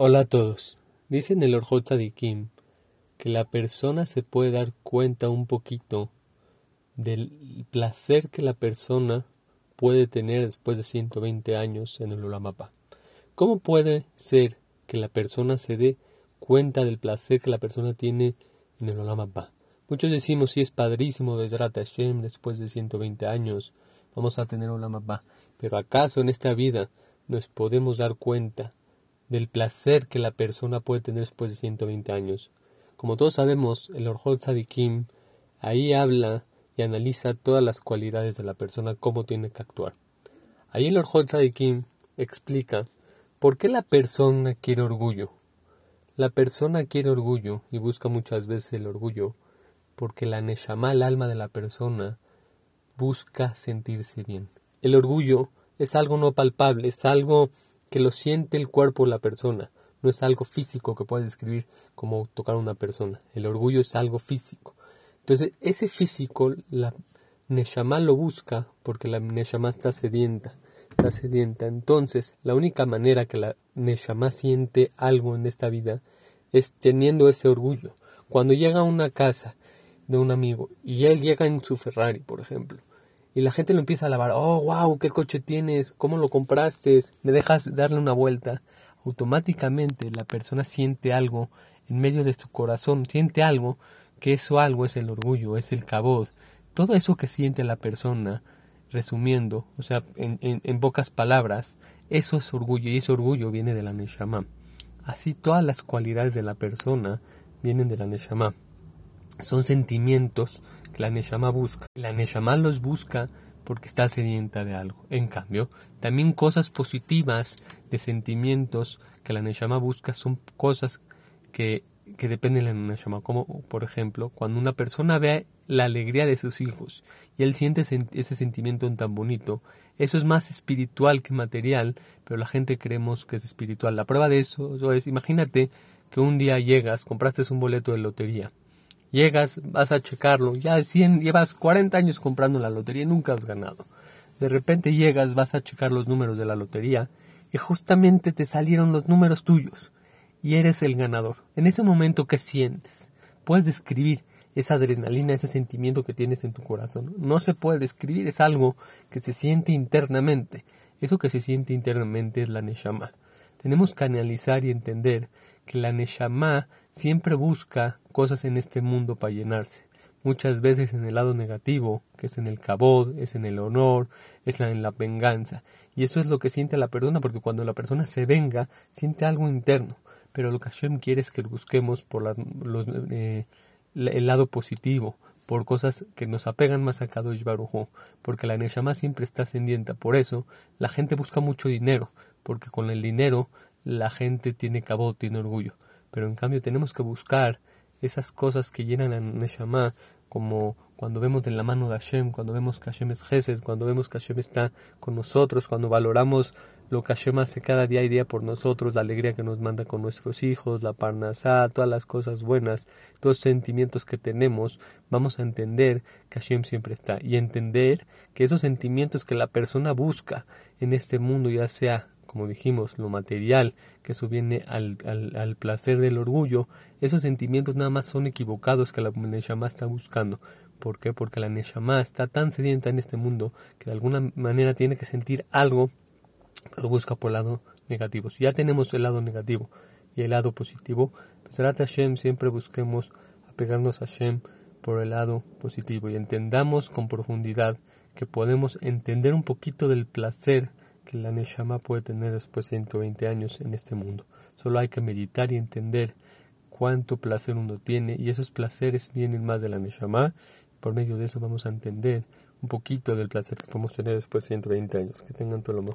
Hola a todos. Dice en el Orjot Kim que la persona se puede dar cuenta un poquito del placer que la persona puede tener después de 120 años en el Ulamapa. ¿Cómo puede ser que la persona se dé cuenta del placer que la persona tiene en el Ulamapa? Muchos decimos, si es padrísimo Besrat Hashem después de 120 años, vamos a tener Ulamapa. Pero ¿acaso en esta vida nos podemos dar cuenta del placer que la persona puede tener después de 120 años. Como todos sabemos, el Orjot Sadikim ahí habla y analiza todas las cualidades de la persona, cómo tiene que actuar. Ahí el Orjot Sadikim explica por qué la persona quiere orgullo. La persona quiere orgullo y busca muchas veces el orgullo porque la Neshama, el alma de la persona, busca sentirse bien. El orgullo es algo no palpable, es algo que lo siente el cuerpo de la persona. No es algo físico que puedas describir como tocar a una persona. El orgullo es algo físico. Entonces, ese físico, la Neshama lo busca porque la Neshama está sedienta. Está sedienta. Entonces, la única manera que la Neshama siente algo en esta vida es teniendo ese orgullo. Cuando llega a una casa de un amigo y él llega en su Ferrari, por ejemplo, y la gente lo empieza a lavar. Oh, wow, qué coche tienes, cómo lo compraste, me dejas darle una vuelta. Automáticamente la persona siente algo en medio de su corazón, siente algo, que eso algo es el orgullo, es el cabot. Todo eso que siente la persona, resumiendo, o sea, en, en, pocas palabras, eso es orgullo y ese orgullo viene de la Neshama. Así todas las cualidades de la persona vienen de la Neshama. Son sentimientos la Neshama busca. La Neshama los busca porque está sedienta de algo. En cambio, también cosas positivas de sentimientos que la Neshama busca son cosas que, que dependen de la Neshama. Como, por ejemplo, cuando una persona ve la alegría de sus hijos y él siente ese sentimiento tan bonito, eso es más espiritual que material, pero la gente creemos que es espiritual. La prueba de eso es, imagínate que un día llegas, compraste un boleto de lotería Llegas, vas a checarlo, ya 100, llevas 40 años comprando la lotería y nunca has ganado. De repente llegas, vas a checar los números de la lotería y justamente te salieron los números tuyos y eres el ganador. En ese momento, ¿qué sientes? Puedes describir esa adrenalina, ese sentimiento que tienes en tu corazón. No se puede describir, es algo que se siente internamente. Eso que se siente internamente es la Neshama. Tenemos que analizar y entender que la Neshama siempre busca cosas en este mundo para llenarse. Muchas veces en el lado negativo, que es en el cabod, es en el honor, es en la venganza. Y eso es lo que siente la persona, porque cuando la persona se venga, siente algo interno. Pero lo que Hashem quiere es que busquemos por eh, el lado positivo, por cosas que nos apegan más a Kadosh Baruj porque la Neshama siempre está ascendiente. Por eso la gente busca mucho dinero, porque con el dinero la gente tiene cabot, tiene orgullo. Pero en cambio tenemos que buscar esas cosas que llenan a Neshama, como cuando vemos en la mano de Hashem, cuando vemos que Hashem es Gesed, cuando vemos que Hashem está con nosotros, cuando valoramos lo que Hashem hace cada día y día por nosotros, la alegría que nos manda con nuestros hijos, la parnasá, todas las cosas buenas, todos los sentimientos que tenemos, vamos a entender que Hashem siempre está. Y entender que esos sentimientos que la persona busca en este mundo, ya sea como dijimos, lo material, que eso viene al, al, placer del orgullo, esos sentimientos nada más son equivocados que la Neshama está buscando. ¿Por qué? Porque la Neshama está tan sedienta en este mundo que de alguna manera tiene que sentir algo, pero busca por el lado negativo. Si ya tenemos el lado negativo y el lado positivo, pues Hashem siempre busquemos apegarnos a Hashem por el lado positivo y entendamos con profundidad que podemos entender un poquito del placer que la Neshama puede tener después de 120 años en este mundo. Solo hay que meditar y entender cuánto placer uno tiene y esos placeres vienen más de la Neshama. Por medio de eso vamos a entender un poquito del placer que podemos tener después de 120 años. Que tengan todo lo mejor.